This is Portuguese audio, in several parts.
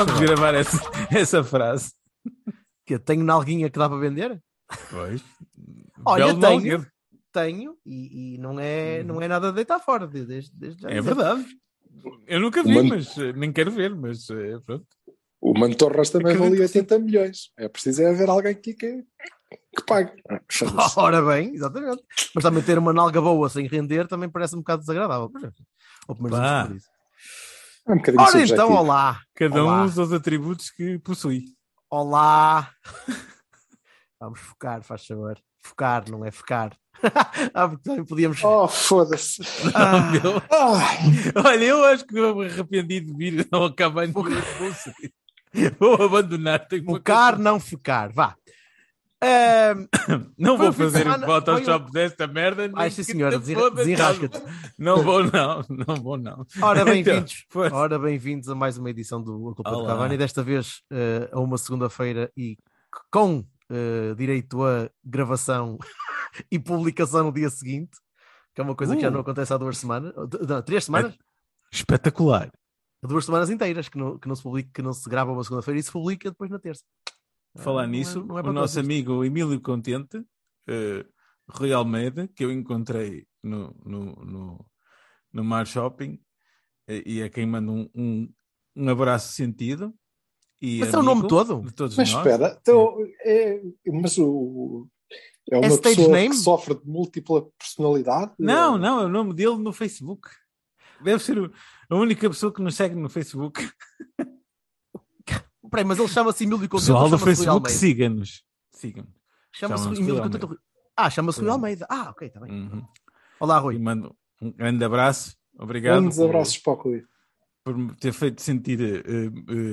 Ora, vamos gravar essa, essa frase. Que eu tenho nalguinha que dá para vender? Pois. Olha, Belo tenho, tenho e, e não, é, não é nada de deitar fora. de- Desde, desde já É verdade. Eu nunca vi, Man- mas eh, nem quero ver, mas eh, pronto. O Mantorras também Acredito valia que sim. 80 milhões. É preciso é haver alguém aqui que, que pague. Ah. Ora bem, exatamente. Mas também ter uma nalga boa sem render também parece um bocado desagradável. Ou pelo menos um desperdício. É um bocadinho Ora subjetivo. então, olá. Cada Olá. um usa os atributos que possui. Olá. Vamos focar, faz favor. Focar, não é focar. ah, porque também podíamos. Oh, foda-se. Ah, Meu, Ah, Olha, eu acho que eu me arrependi de vir ao Cavani. Vou abandonar. Tenho focar, não focar. Vá. Ahm, Não vou o de fazer semana- Photoshop desta merda. Ai, sim, que senhora, desenrasca-te. Não vou, não. Não vou, não. Ora, Então, bem-vindos. força. Ora, bem-vindos a mais uma edição do A Culpa do Olá. Cavani. Desta vez eh, a uma segunda-feira e com eh, direito a gravação e publicação no dia seguinte, que é uma coisa que já Uh. não acontece há duas semanas, não, três semanas, Espetacular. duas semanas inteiras que não, que não se publica, que não se grava uma segunda-feira e se publica depois na terça. Falar Ah, não é- nisso, não é o para nosso todos isto. amigo Emílio Contente, eh, Rui Almeida, que eu encontrei no, no, no, no Mar Shopping, eh, e a quem manda um, um, um abraço sentido. E Mas é o nome todo? De todos mas nós. espera, então, é, mas o. É uma stage pessoa name? que sofre de múltipla personalidade? Não, não, é o nome dele no Facebook. Deve ser o- a única pessoa que nos segue no Facebook. Peraí, mas ele chama-se Emílio Contente Pessoal do Facebook, siga-nos. Siga-nos. Chama-se chama-se Emílio Rui. Almeida. Ah, chama-se Rui Almeida. Ah, ok, está bem. Uhum. Olá, E Rui. mando um grande abraço. Obrigado. Grandes por- abraços para o Rui. por me ter feito sentir eh,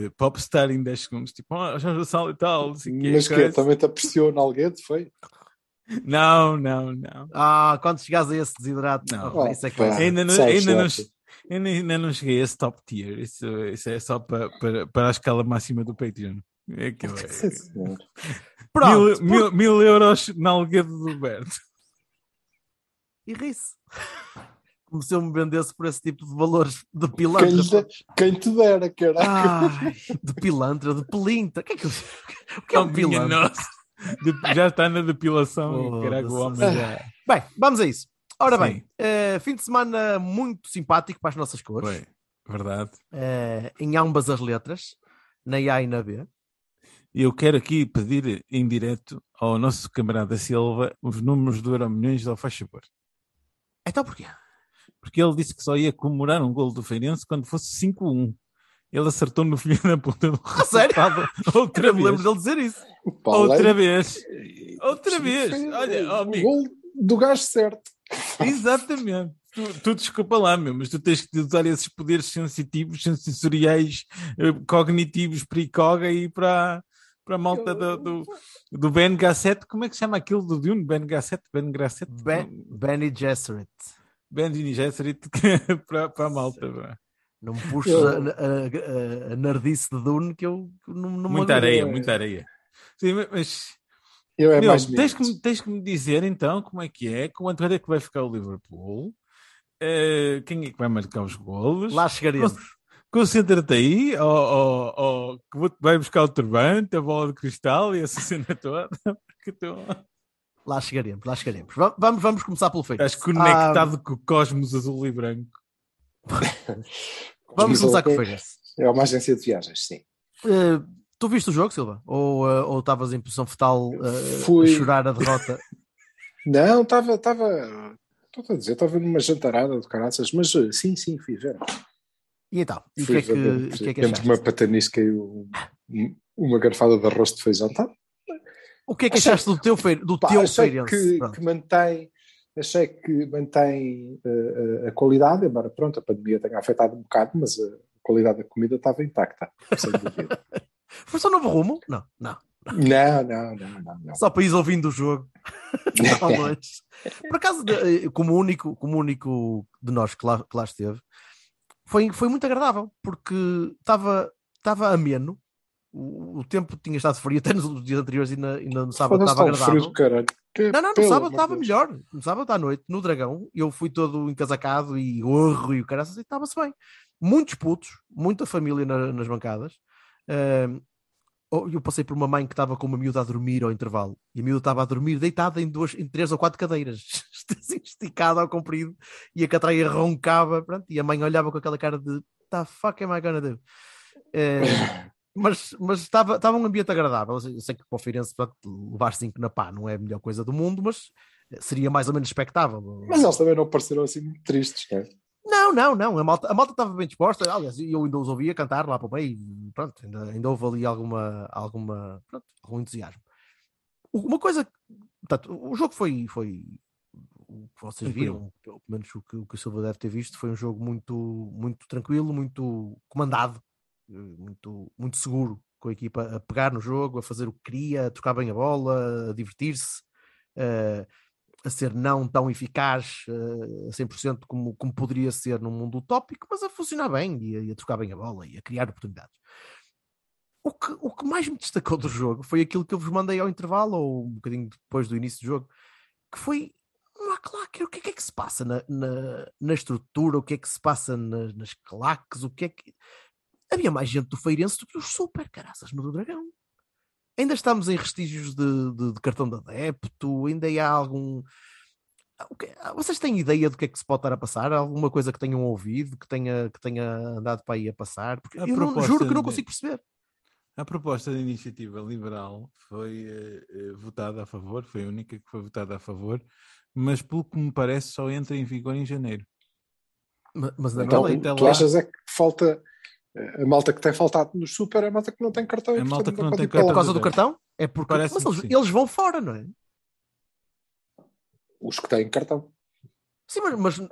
eh, popstar em 10 segundos, tipo, oh, João Gonçalo e tal, o quê, Mas que coisa. também te apreciou na Alguete, foi? Não, não, não. Ah, quando chegares a esse desidrato, Não. oh, isso é que Pá. vai ser. ainda, não, ainda, não, pô. ainda, ainda não cheguei a esse top tier, isso, isso é só para, para, para a escala máxima do Patreon. É aquilo, é- Sim, senhor. Pronto, mil, mil, mil euros na alguede do Berto. e ri-se. Como se eu me vendesse por esse tipo de valores de Quem, pilantra. lhe dera- quem te dera, caralho. Ai, de pilantra, de pelinta. O que é, que, eu- o que é um Oh, pilantra? De- já está na depilação e caraca, o homem já. Bem, vamos a isso. Ora bem, eh, fim de semana muito simpático para as nossas cores, Foi, verdade. eh, em ambas as letras, na A e na B. E eu quero aqui pedir em direto ao nosso camarada Silva os números do Euro Milhões ao faz favor. Então porquê? Porque ele disse que só ia comemorar um gol do Feirense quando fosse 5-1. Ele acertou no filho da ponta do A sério? outra Eu me vez. lembro dele dizer isso. Outra além- vez. Outra vez. Olha, o oh, amigo. gol do gajo certo. Exatamente. Tu, tu desculpa lá, meu, mas tu tens que usar esses poderes sensitivos, sensoriais, eh, cognitivos para ICOG aí para, para a malta do, do, do Ben Gasset. Como é que se chama aquilo do Dune? Ben Gasset? Ben Gasset? Ben, Benny Gesserit. Ben Gesserit para, para a malta. Não me puxes Eu- a, a, a, a nerdice de Dune que eu não, não Muita areia, muita areia. Sim, mas Eu é meu, mais tens, que, tens que me dizer então como é que é, quanto é que vai ficar o Liverpool, eh, quem é que vai marcar os golos. Lá chegaremos. Concentra-te aí, ou, ou, ou que vou- vai buscar o turbante, a bola de cristal e essa cena toda. tu Lá chegaremos, lá chegaremos. Va- Vamos, vamos começar pelo feito. estás conectado com o cosmos azul e branco. Vamos começar com o. Feirense. É uma agência de viagens, sim. Eh, tu viste o jogo, Silva? Ou eh, ou estavas em posição fetal eh, Fui. a chorar a derrota? Não, estava. estava Estou a dizer, estava numa jantarada de caraças, mas eh, sim, sim, fui ver. E então? E o que é que, que, é que de uma achaste? patanisca e um- um- uma garfada de arroz de feijão. Tá? O que é que achaste do teu, feir... do Pá, teu achei que, que mantém achei que mantém uh, a qualidade, embora pronto, a pandemia tenha afetado um bocado, mas a qualidade da comida estava intacta, sem dúvida. Foi só novo rumo? Não, não. Não, não, não, não, não. Só para ir ouvindo o jogo. Por acaso, eh, como único, como único de nós que lá, que lá esteve, foi, foi muito agradável, porque estava, estava ameno. O, o tempo tinha estado frio até nos dias anteriores e, na, e no sábado estava agradável. Frio Não, não, no sábado estava melhor. No sábado à noite, no Dragão, eu fui todo encasacado e gorro e o cara e estava-se bem. Muitos putos, muita família na- nas bancadas. Oh, eu passei por uma mãe que estava com uma miúda a dormir ao intervalo e a miúda estava a dormir deitada em, duas, em três ou quatro cadeiras, assim, esticada ao comprido, e a catraia roncava, pronto, e a mãe olhava com aquela cara de the fuck am I gonna do? Eh, mas, mas estava, estava um ambiente agradável. Eu sei que para o pronto, levar 5 na pá não é a melhor coisa do mundo, mas seria mais ou menos expectável. Mas eles também não pareceram assim muito tristes, não é? Não, não, não. A malta, a malta estava bem disposta. Aliás, eu ainda os ouvia cantar lá para o meio. Pronto, ainda, ainda houve ali alguma, alguma, pronto, algum entusiasmo. Uma coisa. Portanto, o jogo foi. foi o que vocês viram, pelo menos o que, o que o Silva deve ter visto, foi um jogo muito, muito tranquilo, muito comandado, eh, muito, muito seguro, com a equipa a pegar no jogo, a fazer o que queria, a trocar bem a bola, a divertir-se. eh, a ser não tão eficaz eh, a 100% como, como poderia ser num mundo utópico, mas a funcionar bem e a, a trocar bem a bola e a criar oportunidades. O que, o que mais me destacou do jogo foi aquilo que eu vos mandei ao intervalo, ou um bocadinho depois do início do jogo, que foi uma claque. O que é que, é que se passa na, na, na estrutura? O que é que se passa nas, nas claques? O que é que. Havia mais gente do Feirense do que os super caraças no do Dragão. Ainda estamos em restígios de, de- de cartão de adepto, ainda há algum. O que- Vocês têm ideia do que é que se pode estar a passar? Alguma coisa que tenham ouvido, que tenha, que tenha andado para aí a passar? Porque A eu não- juro que não consigo perceber. A proposta da iniciativa liberal foi eh, eh, votada a favor, foi a única que foi votada a favor, mas pelo que me parece só entra em vigor em janeiro. Ma- Mas ainda Então, tu lá- achas é que falta a malta que tem faltado no super é a malta que não tem cartão e A malta que não pode tem ir para Por cartão. causa do cartão? É porque mas Parece-me eles, eles vão fora, não é? Os que têm cartão. Sim, mas, mas, hum,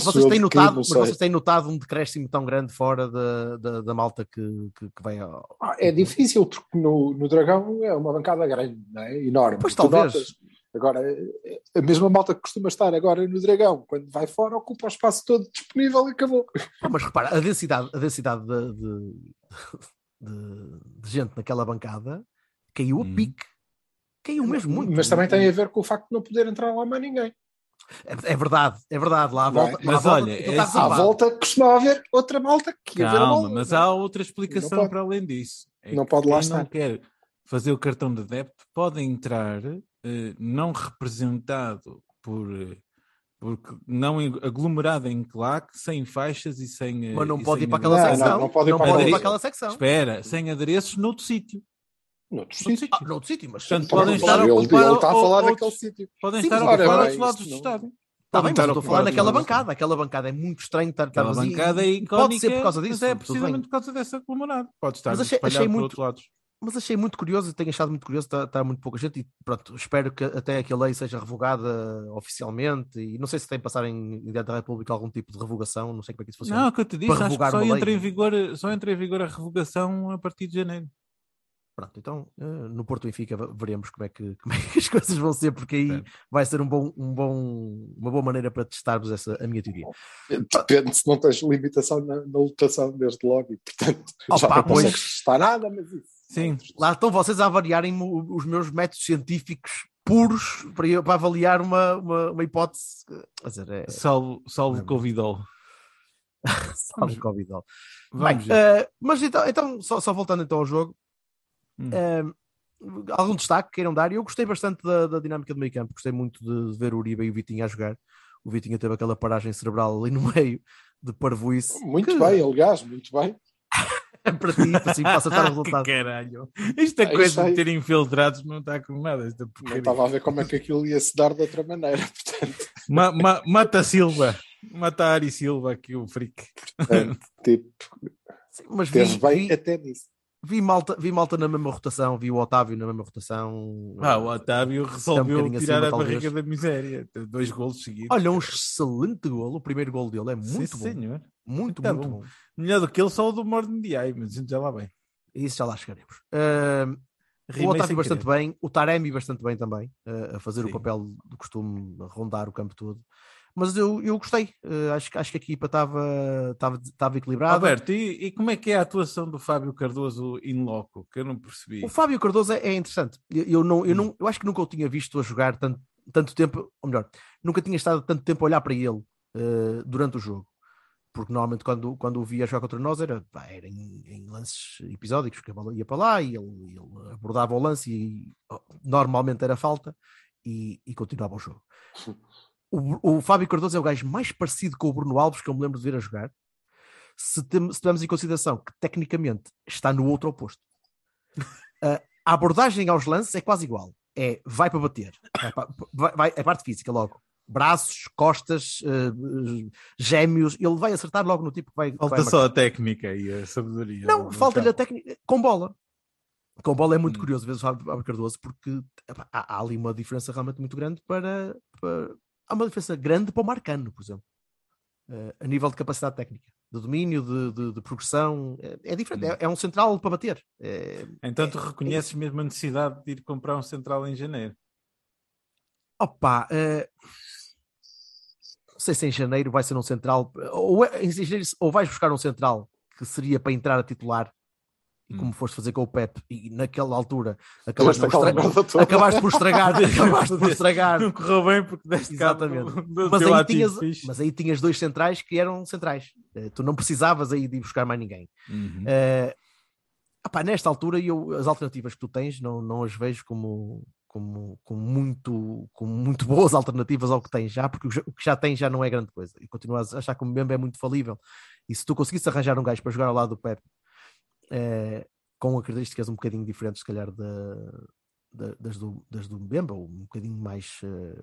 vocês têm notado, não mas vocês têm notado um decréscimo tão grande fora da, da, da malta que, que, que vem ao. Ah, É difícil, porque no, no Dragão é uma bancada grande, não é? Enorme. Pois, Tu talvez. notas- Agora, a mesma malta que costuma estar agora no Dragão, quando vai fora, ocupa o espaço todo disponível e acabou. Ah, mas repara, a densidade, a densidade de, de, de- de gente naquela bancada caiu a Hum. pique. Caiu mesmo muito. Mas também tem a ver com o facto de não poder entrar lá mais ninguém. É, é verdade, é verdade. Lá à é? volta. lá à Mas volta, olha, é assim, À reservado. volta costuma haver outra malta que ia ver a Calma, mas há outra explicação para além disso. É Não pode lá quem não estar. quer fazer o cartão de adepto pode entrar eh, não representado por, eh, porque não aglomerado em claque, sem faixas e sem. eh, Mas não pode ir para aquela secção. não, não pode ir para ir aquela- para aquela secção. Espera, sem adereços noutro sítio. Noutro sítio. Ah, noutro sítio, mas. Portanto, podem estar a ele, ele ocupar está a o- falar outros- daquele sítio. Podem Sim, estar a ocupar outros lados do estádio. Está bem, mas estar estou a falar é? bancada. Aquela bancada é muito estranho estar, estar Aquela vazia. bancada é icónica. Pode ser por causa disso. Mas é precisamente por causa desse aglomerado. Pode estar Mas achei- por muito- outros lados. Mas achei muito curioso e tenho achado muito curioso, está, está muito pouca gente e pronto, espero que até que a lei seja revogada oficialmente e não sei se tem de passar em dentro da República algum tipo de revogação, não sei como é que isso funciona. Não, o que eu te disse, acho que só entra, lei. em vigor, só entra em vigor a revogação a partir de janeiro. Pronto, então eh, no Porto Benfica ve- veremos como é, que, como é que as coisas vão ser, porque aí Certo. vai ser um bom, um bom, uma boa maneira para testarmos essa, a minha teoria. Depende se não tens limitação na, na lotação desde logo e, portanto, já Opa, não pois. consegues estar nada, mas isso. Sim. Lá estão vocês a avaliarem os meus métodos científicos puros para, eu- para avaliar uma, uma, uma hipótese. Quer dizer, é, Salvo, salvo Não é Covidol. salve Covid. Vamos Bem, eh, mas então, então só, só voltando então ao jogo, Hum. eh, algum destaque queiram dar? Eu gostei bastante da, da dinâmica do meio campo, gostei muito de ver o Uribe e o Vitinho a jogar. O Vitinho teve aquela paragem cerebral ali no meio de parvoíce. Muito que- bem, aliás, muito bem. para ti, para si, possa estar o que resultado. caralho. Esta É coisa isso aí. de ter infiltrados não está com nada. Esta Não estava a ver como é que aquilo ia se dar de outra maneira. Portanto, Ma- ma- mata Silva. Mata Ari Silva aqui, o freak. portanto, tipo, Sim, mas vi, bem vi, até nisso. Vi malta, vi malta na mesma rotação, vi o Otávio na mesma rotação. Ah, o Otávio resolveu bocadinho tirar acima, a talvez. barriga da miséria. Dois golos seguidos. Olha, um excelente golo. O primeiro golo dele é Sim, muito bom. senhor. Muito, Tá muito bom. bom. Melhor do que ele, só o do Morden de Ai, mas a gente já lá bem. Isso já lá chegaremos. Ahm, o Otávio bastante querer. bem, o Taremi bastante bem também, eh, a fazer o Sim. papel do costume, a rondar o campo todo. Mas eu, eu gostei, eh, acho, que- acho que a equipa estava estava- estava equilibrada. Alberto, e, e como é que é a atuação do Fábio Cardoso in loco? Que eu não percebi. O Fábio Cardoso é, é interessante. Eu, eu não, eu, não, eu acho que nunca o tinha visto a jogar tanto, tanto tempo, ou melhor, nunca tinha estado tanto tempo a olhar para ele eh, durante o jogo. Porque normalmente quando, quando o via jogar contra nós era, era em, em lances episódicos, que a bola ia para lá e ele, ele abordava o lance e oh, normalmente era falta e, e continuava o jogo. O, o Fábio Cardoso é o gajo mais parecido com o Bruno Alves que eu me lembro de ver a jogar. Se, tem, se tivermos em consideração que tecnicamente está no outro oposto. Uh, a abordagem aos lances é quase igual. É vai para bater. Vai, pa- vai, vai- é a parte física logo. Braços, costas, uh, gêmeos. Ele vai acertar logo no tipo que vai. que Falta vai só a técnica e a sabedoria. Não, no falta-lhe a técnica com bola. Com bola é muito Hum. curioso ver o Fábio Fábio Cardoso porque epá, há, há ali uma diferença realmente muito grande para, para- Há uma diferença grande para o Marcano, por exemplo. Eh, a nível de capacidade técnica, de domínio, de, de- de progressão, é, é diferente. Hum. É, é um central para bater. É, Então tu reconheces mesmo a necessidade de ir comprar um central em janeiro. Opa, eh, não sei se em janeiro vai ser um central, ou, é- em janeiro, ou vais buscar um central que seria para entrar a titular, e como Hum. foste fazer com o Pep, e naquela altura acabaste por, estra- acabaste por estragar, acabaste por estragar. Não correu bem porque deste Exatamente. Mas aí, tinhas, fixe. mas aí tinhas dois centrais que eram centrais. Eh, Tu não precisavas aí de ir buscar mais ninguém. Uhum. Opá, nesta altura, eu, as alternativas que tu tens não, não as vejo como, como, como, muito, como muito boas alternativas ao que tens já, porque o que já tens já não é grande coisa. E continuas a achar que o Mbemba é muito falível. E se tu conseguisse arranjar um gajo para jogar ao lado do Pep, eh, com características um bocadinho diferentes, se calhar, da, da- das, do, das do Mbemba, um bocadinho mais. eh,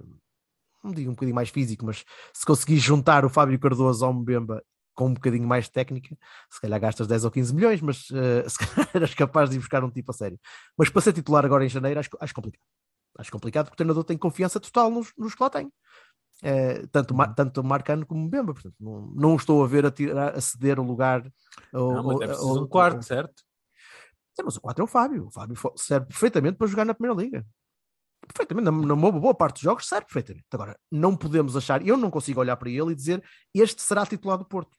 não digo um bocadinho mais físico, mas se conseguires juntar o Fábio Cardoso ao Mbemba com um bocadinho mais de técnica, se calhar gastas 10 ou 15 milhões, mas eh, se calhar eras capaz de ir buscar um tipo a sério. Mas para ser titular agora em janeiro, acho, acho complicado. Acho complicado porque o treinador tem confiança total nos, nos que lá tem. Eh, tanto, Mar, tanto Marcano como Mbemba, portanto, não, não estou a ver a, tirar, a ceder o lugar. Ou, Não, mas é um quarto, certo? Sim, mas o 4 é o Fábio. O Fábio serve perfeitamente para jogar na Primeira Liga. Perfeitamente, na, na boa, parte dos jogos serve perfeitamente. Agora, não podemos achar, eu não consigo olhar para ele e dizer este será titular do Porto.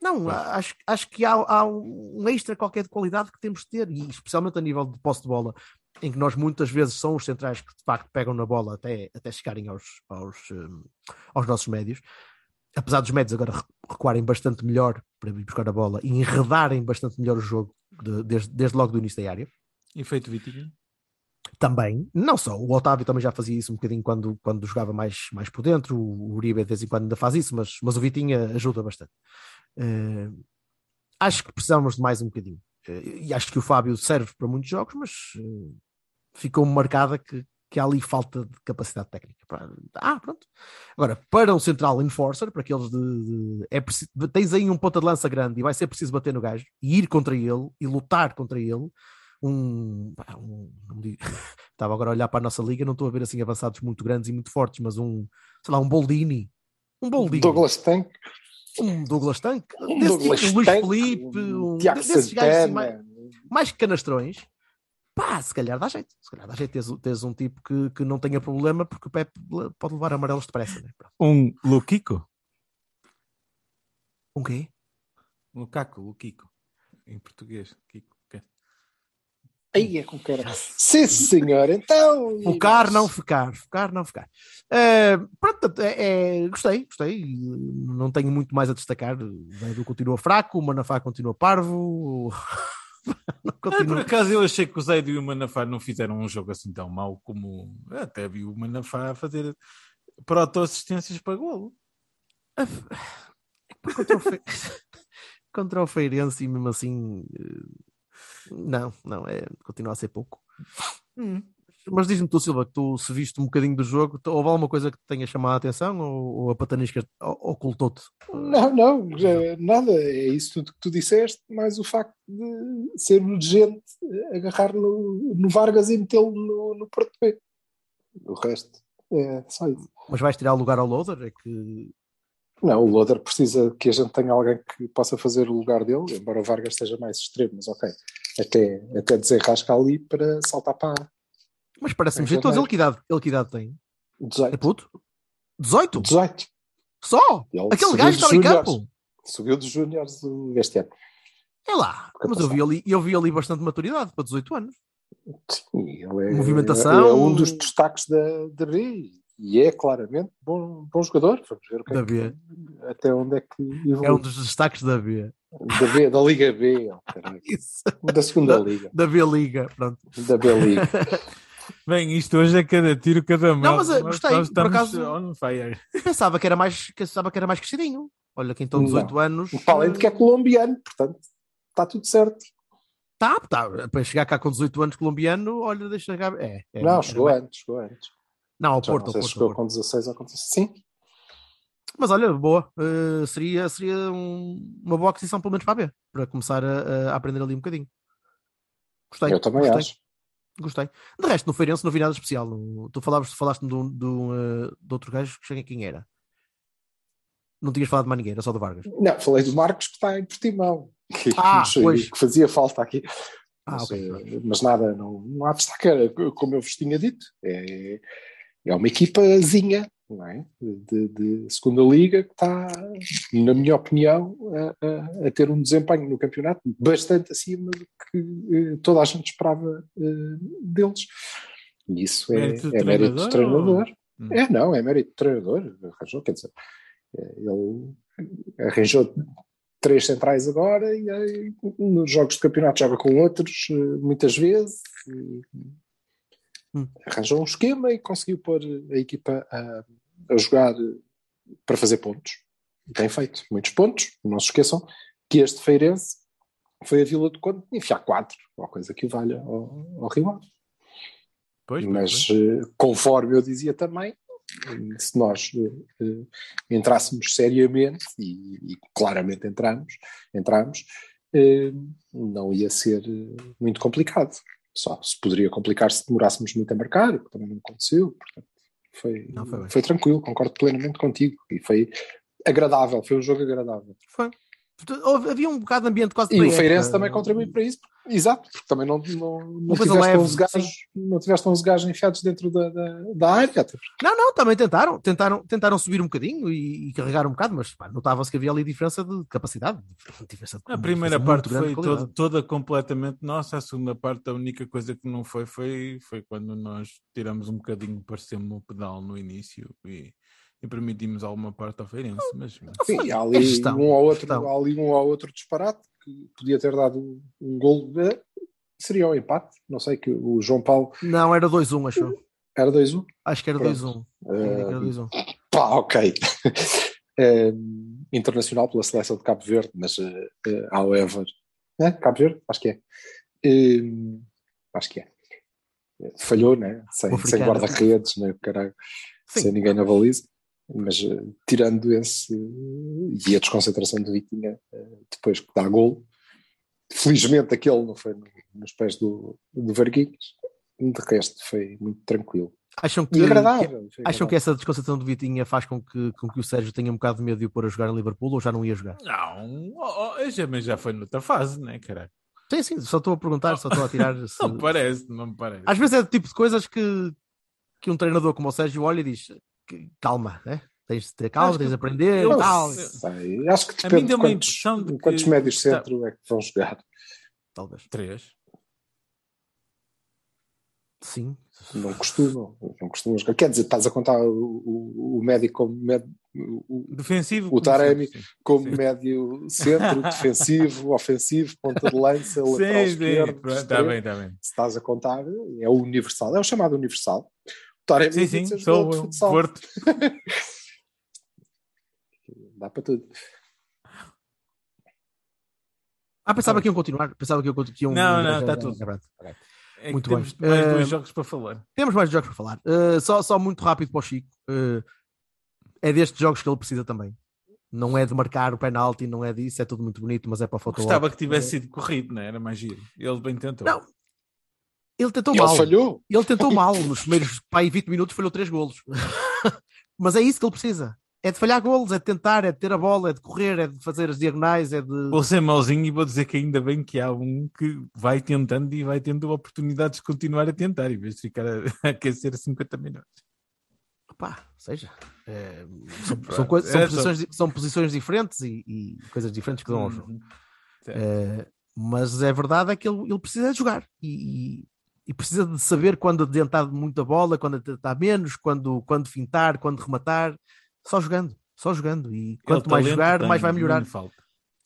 Não, acho, acho que há, há um extra qualquer de qualidade que temos de ter, e especialmente a nível de posse de bola, em que nós muitas vezes são os centrais que de facto pegam na bola até, até chegarem aos, aos, hum, aos nossos médios. Apesar dos médios agora re- recuarem bastante melhor para ir buscar a bola e enredarem bastante melhor o jogo de- desde, desde logo do início da área. Efeito Vitinho. Também, não só, o Otávio também já fazia isso um bocadinho quando, quando jogava mais, mais por dentro, o Uribe de vez em quando ainda faz isso, mas, mas o Vitinha ajuda bastante. Eh, acho que precisamos de mais um bocadinho. Eh, e acho que o Fábio serve para muitos jogos, mas eh, ficou marcada que, que há ali falta de capacidade técnica. Ah, pronto. Agora, para um central enforcer, para aqueles de. de- é preciso, tens aí um ponta de lança grande e vai ser preciso bater no gajo e ir contra ele e lutar contra ele. Um, um- digo- estava agora a olhar para a nossa liga, não estou a ver assim avançados muito grandes e muito fortes, mas um, sei lá, um Boldini, um Boldini, Douglas Tank, um Douglas Tank, um desse Douglas tipo, Luís Felipe, um um, Tiago desses gajos assim, mais, Santana. mais canastrões, pá, se calhar dá jeito. Se calhar dá jeito teres, teres um tipo que, que não tenha problema, porque o Pep le- pode levar amarelos depressa, né? Pronto. Um Luquico. Um quê? Lukaku, Luquico. Em português. Kiko. Aí é com cara. Sim, senhor, então. Focar, não ficar, focar, não ficar. Eh, pronto, é, é- gostei, gostei. Não tenho muito mais a destacar. O Edu continua fraco, o Manafá continua parvo. Ah, por acaso eu achei que o Zaido e o Manafá não fizeram um jogo assim tão mau como. eu Até vi o Manafá fazer proto-assistências para golo. contra o, Fe... contra o Feirense e mesmo assim eh, não, não, é, continua a ser pouco. Hum. mas diz-me tu, Silva, que tu se viste um bocadinho do jogo, tu- houve alguma coisa que te tenha chamado a atenção ou, ou a patanisca ocultou-te? Não, não, nada. É isso tudo que tu disseste, mais o facto de ser urgente agarrar no, no Vargas e metê-lo no, no Porto B. O resto é só isso. Mas vais tirar lugar ao Loader? É que Não, o Loader precisa que a gente tenha alguém que possa fazer o lugar dele, embora o Vargas esteja mais extremo, mas ok. Até, até desenrasca ali para saltar para Mas parece-me Em jeitoso. Ele que, idade, ele que idade tem? É 18. puto? 18? 18. Só? Ele Aquele gajo estava em campo? Subiu dos Júniores este ano. É lá. Mas eu vi, ali, eu vi ali bastante maturidade para 18 anos. Sim, ele é, Movimentação. é um dos destaques da, da B e é claramente bom, bom jogador. Vamos ver o que é Da que- B. até onde é que evolui. É um dos destaques da B. da, B, da Liga B, oh, da segunda Liga. Da B Liga. Pronto. Da B Liga. Bem, isto hoje é cada tiro, cada mão. Não, mas, eh, Nós- gostei, nós por acaso- on fire. Pensava que era mais, pensava que era mais crescidinho. Olha, quem tem 18 anos. Para além de que é colombiano, portanto, está tudo certo. Tá, tá. Para chegar cá com 18 anos colombiano, olha, deixa cá. É, é, não, era chegou mais- antes, chegou antes. Não, ao Já Porto, não ao sei se Porto, chegou Porto. com 16 ou com 16. Sim, Mas olha, boa. Uh, seria seria um- uma boa aquisição, pelo menos para a B, para começar a, a aprender ali um bocadinho. Gostei. eu também gostei, acho. Gostei. De resto, no Feirense não vi nada especial. Tu falavas, falaste de, um- de, um, uh, de outro gajo que cheguei quem era. Não tinhas falado de mais ninguém, era só do Vargas. Não, falei do Marcos que está em Portimão. Que, Ah, pois. que fazia falta aqui. Ah, mas, ok. eh, mas nada, não, não há destaque. Como eu vos tinha dito, é, é uma equipazinha não é? de, de segunda liga que está, na minha opinião, a, a- a ter um desempenho no campeonato bastante acima do que eh, toda a gente esperava eh, deles. E isso é Mérito do é mérito do treinador. Hum. É, não, é mérito do treinador. Arranjou, quer dizer, eh, ele arranjou três centrais agora e nos jogos de campeonato joga com outros muitas vezes. e Hum. Arranjou um esquema e conseguiu pôr a equipa a, a jogar para fazer pontos. E tem feito muitos pontos. Não se esqueçam que este Feirense foi a Vila do Conde enfiar quatro, ou coisa que o valha ao, ao Rio Ave. Pois, Mas, pois. eh, conforme eu dizia também, se nós eh, entrássemos seriamente, e, e claramente entramos, entramos eh, não ia ser muito complicado. Só se poderia complicar se demorássemos muito a marcar, o que também não aconteceu. Portanto, foi, Não, foi foi tranquilo, concordo plenamente contigo. E foi agradável, foi um jogo agradável. Foi. Havia um bocado de ambiente quase E o. Feirense também contribui para isso. Exato, porque também não, não, não, tiveste, leve, 11 gajos, não tiveste 11 gajos enfiados dentro da, da, da área. até Não, não, também tentaram, tentaram, tentaram subir um bocadinho e, e carregar um bocado, mas notava-se que havia ali diferença de capacidade. Diferença de, A primeira parte foi toda, toda completamente nossa, a segunda parte a única coisa que não foi foi, foi quando nós tiramos um bocadinho, pareceu-me o pedal no início e, e permitimos alguma parte ao Feirense, mas Sim, há ali, gestão, um ou outro, há ali um ou outro disparate que podia ter dado um, um gol. de- Seria um empate. Não sei que o João Paulo Não, era 2-1, achou. era 2-1. Acho que era Pronto. 2-1. Eh, Era 2-1. pá, ok. Eh, internacional pela seleção de Cabo Verde, mas eh, eh, however. É? Cabo Verde? Acho que é. Eh, acho que é. Eh, Falhou, né? Sem, sem guarda-redes, né? Caralho. Sim. sem ninguém na baliza. Mas eh, tirando esse e a desconcentração do Vitinha eh, depois que dá gol, felizmente aquele não foi no- nos pés do, do Varguinhos. De resto foi muito tranquilo. Acham que, E agradável. que- acham que essa desconcentração do Vitinha faz com que, com que o Sérgio tenha um bocado de medo de o pôr a jogar em Liverpool ou já não ia jogar? não, oh, oh, já, mas já foi noutra fase, né, caralho? Sim, sim, só estou a perguntar, só estou a tirar. se- Não me parece, não me parece. Às vezes é o tipo de coisas que, que um treinador como o Sérgio olha e diz: calma, né? tens de ter calma, tens de aprender eu- e tal. sei, acho que A mim depende de deu uma quantos, impressão de quantos que- médios centro é que vão jogar. Talvez. Três. Sim. Não costumam, não costumam jogar. Quer dizer, estás a contar o, o, o médio como médio, o, Defensivo. O como Taremi sim. como Sim. médio centro, defensivo, ofensivo, ponta de lança, lateral Sim, sim, esquerdo. está bem, está bem. Se estás a contar, é o universal, é o chamado universal. O Taremi Sim, sim, sou de futsal. Porto. Dá para tudo. Ah, pensava que iam continuar. Pensava que iam, iam Não, não, já- está tudo. É Muito temos bem. mais Eh, dois jogos para falar. Temos mais jogos para falar. Uh, só, só muito rápido para o Chico. Uh, é destes jogos que ele precisa também. Não é de marcar o penalti, não é disso, é tudo muito bonito, mas é para a foto. Gostava que tivesse sido corrido, não é? Era mais giro. Ele bem tentou. Não, Ele tentou Ele mal. falhou. Ele tentou mal. Nos primeiros pá, aí 20 minutos falhou três golos. mas é isso que ele precisa. É de falhar golos, é de tentar, é de ter a bola, é de correr, é de fazer as diagonais, é de. Vou ser mauzinho e vou dizer que ainda bem que há um que vai tentando e vai tendo oportunidades de continuar a tentar, em vez de ficar a, a aquecer 50 minutos. Pá, seja. É, são, são, coisas- são é só- posições, di- são posições diferentes e, e coisas diferentes que dão ao jogo. Uhum. Certo. É, mas é verdade é que ele, ele precisa de jogar e, e- e precisa de saber quando adiantar muita bola, quando adiantar menos, quando, quando fintar, quando rematar, só jogando, só jogando. E quanto Ele mais jogar, mais vai melhorar. falta.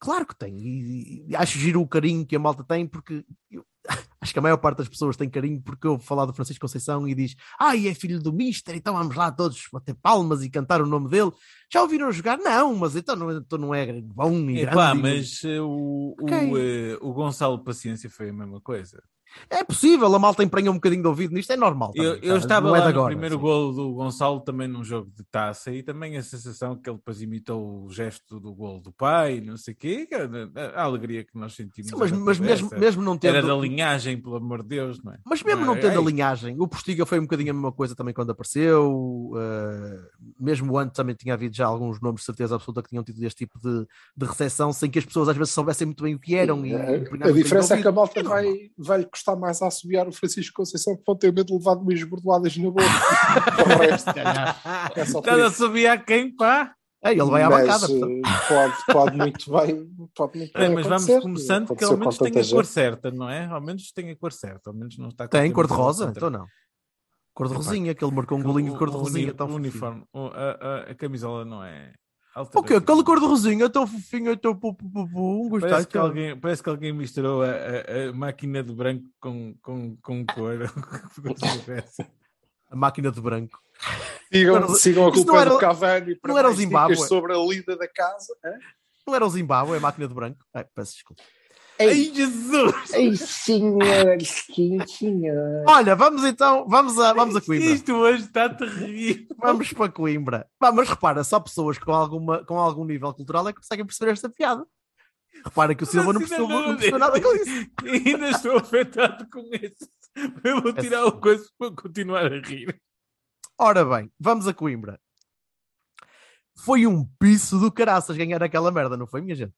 Claro que tem, e, e acho giro o carinho que a malta tem, porque eu- acho que a maior parte das pessoas tem carinho porque eu falar do Francisco Conceição e diz: Ai, é filho do Mister, então vamos lá todos bater palmas e cantar o nome dele. Já ouviram jogar? Não, mas então não, então não é bom e Epá, grande. mas eh, o, o, Ok. eh, o Gonçalo Paciência foi a mesma coisa. É possível, a malta emprenha um bocadinho de ouvido nisto, é normal. Eu, também, eu tá? estava não é lá no agora, primeiro sim. golo do Gonçalo também num jogo de taça e também a sensação que ele depois imitou o gesto do golo do pai, não sei o quê, que era a, a alegria que nós sentimos. Sim, mas, era mas mesmo, mesmo não tendo. Era da linhagem, pelo amor de Deus, não é? Mas mesmo não é? tendo a Ai, linhagem, o Postiga foi um bocadinho a mesma coisa também quando apareceu. eh, mesmo antes também tinha havido já alguns nomes de certeza absoluta que tinham tido este tipo de, de recepção sem que as pessoas às vezes soubessem muito bem o que eram. E, A- a diferença é que a malta É vai, vai custar mais a assobiar o Francisco Conceição que vão ter medo de levar duas bordoadas na boca. resto, é Estás a isso. subir a quem, pá? É, ele vai à Mas, bancada. eh, pode, pode muito bem. Pode muito É, bem mas vamos começando que ao menos tem a cor certa, não é? Ao menos tem a cor certa, ao menos não está Tem cor de rosa? Então não. Cor de rosinha, que ele marcou um golinho de cor de O- o rosinha. o uniforme, o- a, a- a camisola não é. O quê? Aquela cor de rosinha, tão fofinha, tão pu, pu, pu, pu, um gostei. Parece que, alguém, parece que alguém misturou a, a- a máquina de branco com, com, com cor. A máquina de branco. Sigam, Agora, sigam a isso não culpa era- do Cavani para não era o Zimbábue. sobre a lida da casa. Não era o Zimbábue, é a máquina de branco. Ai, peço desculpa. Ai, Jesus! Ei, senhor, sim, senhor. Olha, vamos então, vamos a, vamos a Coimbra. Isto hoje está terrível. Vamos para Coimbra. Pá, mas repara, só pessoas com, alguma, com algum nível cultural é que conseguem perceber esta piada. Repara que o Silva não percebeu, não percebeu nada com isso. Ainda estou afetado com isso. Eu vou tirar o coisa para continuar a rir. Ora bem, vamos a Coimbra. Foi um piso do caraças ganhar aquela merda, não foi, minha gente?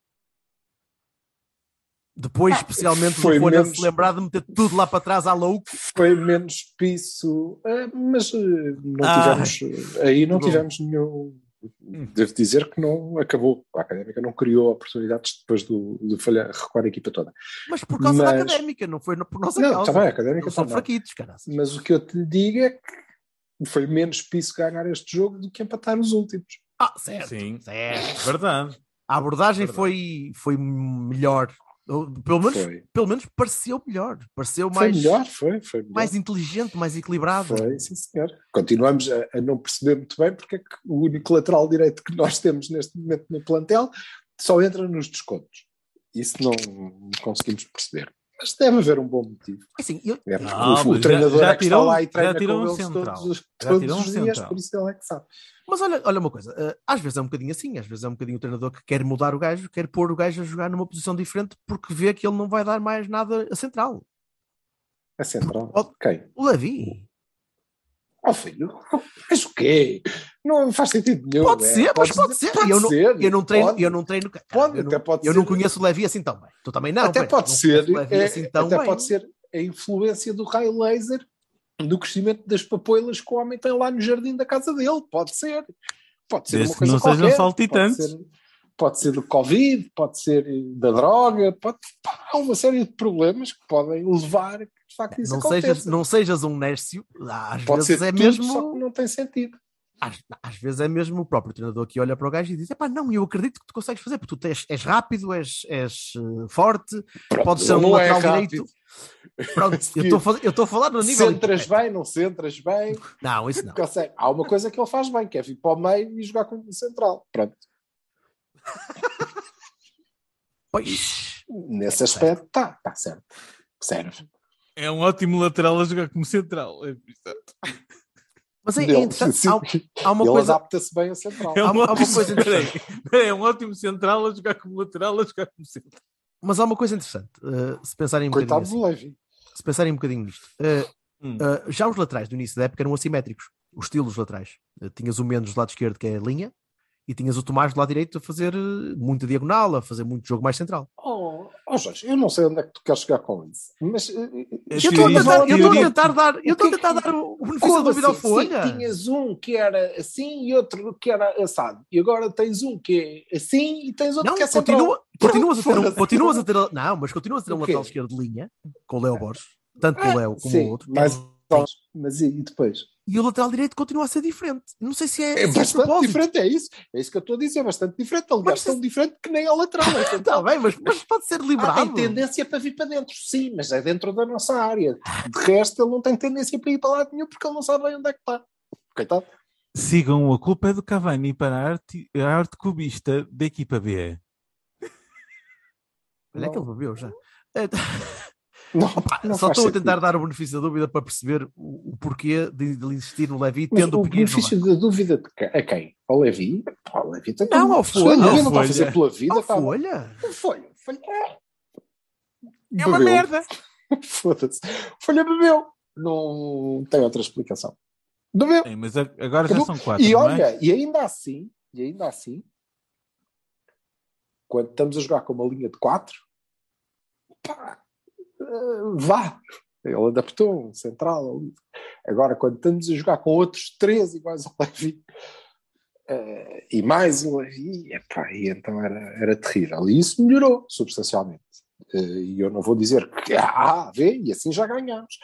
Depois, especialmente, foi o Folha menos- se lembrar de meter tudo lá para trás à louco. Foi menos piso, eh, mas eh, não Ah. tivemos, aí não Bom. tivemos nenhum. Devo dizer que não acabou. A académica não criou oportunidades depois do, do falhar, recuar a equipa toda. Mas por causa da Mas- académica, não foi por nossa Não, causa. está bem, a académica são fraquitos, caraças. Mas o que eu te digo é que foi menos piso ganhar este jogo do que empatar os últimos. Ah, certo. Sim, certo. verdade. A abordagem Verdade. foi, foi melhor. Pelo menos, Foi, pelo menos pareceu melhor. Pareceu foi mais, melhor, foi, foi melhor. mais inteligente, mais equilibrado. Foi, sim, senhor. Continuamos a, a não perceber muito bem porque é que o único lateral direito que nós temos neste momento no plantel só entra nos descontos. Isso não conseguimos perceber. Mas deve haver um bom motivo. Assim, eu, É porque Não, o, o mas já- treinador já é que tirou- está lá e já treina tirou com um eles central. todos, os- Já todos tirou um os dias, central. por isso ele é que sabe. Mas olha, olha uma coisa, eh, às vezes é um bocadinho assim, às vezes é um bocadinho o treinador que quer mudar o gajo, quer pôr o gajo a jogar numa posição diferente porque vê que ele não vai dar mais nada a central. É central. Pode- Quem? O Levi. Oh filho, mas o quê? Não faz sentido nenhum. Pode é. ser, mas Podes pode ser. Pode eu, não, ser, eu não treino, pode. eu não treino. cara, Pode, eu não, até pode eu ser. não conheço o Levi assim tão bem. Tu também não. até velho. pode Não ser, é, assim tão até bem. pode ser a influência do raio laser no crescimento das papoilas que o homem tem lá no jardim da casa dele. Pode ser. Pode ser Desde uma que coisa não sejam qualquer. saltitantes. Pode ser, pode ser do Covid, pode ser da droga, pode, pá, há uma série de problemas que podem levar a que de facto isso Não aconteça. sejas, não sejas um Nércio, às pode vezes é mesmo. só que não tem sentido. Às, às vezes é mesmo o próprio treinador que olha para o gajo e diz: Epá, não, eu acredito que tu consegues fazer, porque tu és, és rápido, és, és eh, forte, Pronto, pode ser um é lateral rápido. direito. Pronto, eu estou a falar no nível. Centras bem, não centras bem. Não, isso não. Há uma coisa que ele faz bem, que é vir para o meio e jogar como central. Pronto. Pois, Nesse aspecto, está tá certo. Serve. É um ótimo lateral a jogar como central. É. Mas é, é interessante. sim, Há, há uma ele coisa. adapta-se bem a central. É Há um uma- há uma ótimo, coisa peraí, interessante. peraí, é um ótimo central a jogar como lateral a jogar como central. Mas há uma coisa interessante. uh, se pensarem um Coitado bocadinho assim, se pensarem um bocadinho nisto. Uh, Hum. uh, já os laterais do início da época eram assimétricos. Os estilos laterais. Uh, tinhas o menos do lado esquerdo, que é a linha, e tinhas o Tomás do lado direito a fazer uh, muita diagonal, a fazer muito jogo mais central. Oh, oh, Jorge, eu não sei onde é que tu queres chegar com isso. Mas eh, Eu estou a teoria- tentar, eu estou a teoria- tentar dar, eu estou a tentar dar o o benefício da dúvida ao folha. Sim, tinhas um que era assim e outro que era assado. E agora tens um que é assim e tens outro Não, que é central. continua, continuas, a ter, um- continuas a ter. Não, mas continuas a ter um O lateral esquerdo de linha, com o Léo Borges, tanto com o Ah, Léo como sim, o outro. Mas, mas e, e depois? E o lateral direito continua a ser diferente. Não sei se é, É se é bastante propósito. diferente, é isso. É isso que eu estou a dizer, é bastante diferente. Aliás, Mas tão diferente que nem a lateral. É Está central. bem, mas, mas pode ser Ah, liberado. tem tendência para vir para dentro, sim, mas é dentro da nossa área. De resto, ele não tem tendência para ir para lado nenhum porque ele não sabe bem onde é que está. Coitado. Sigam a culpa é do Cavani para a arte, a arte cubista da equipa B. Olha que ele bebeu já. É, Não, não só estou a tentar sentido. dar o benefício da dúvida para perceber o, o porquê de, de insistir no Levi, tendo o o no benefício da dúvida de quem? a quem? Ao Levi? Pá, o Levi tem Não, ao Folha. Ao não está a Folha. fazer pela vida. pá. Oh, folha? Folha. Folha. É uma Bebeu. merda. Foda-se. Folha bebeu. Não tem outra explicação. Bebeu. Sim, mas agora já são quatro. E não é? olha, e ainda assim, e ainda assim, quando estamos a jogar com uma linha de 4, pá, vá. Ele adaptou um central. Agora, quando estamos a jogar com outros três iguais ao Levi, eh, e mais um Levi, epá, e então era, era terrível. E isso melhorou substancialmente. Eh, e eu não vou dizer que, ah, vê, e assim já ganhamos.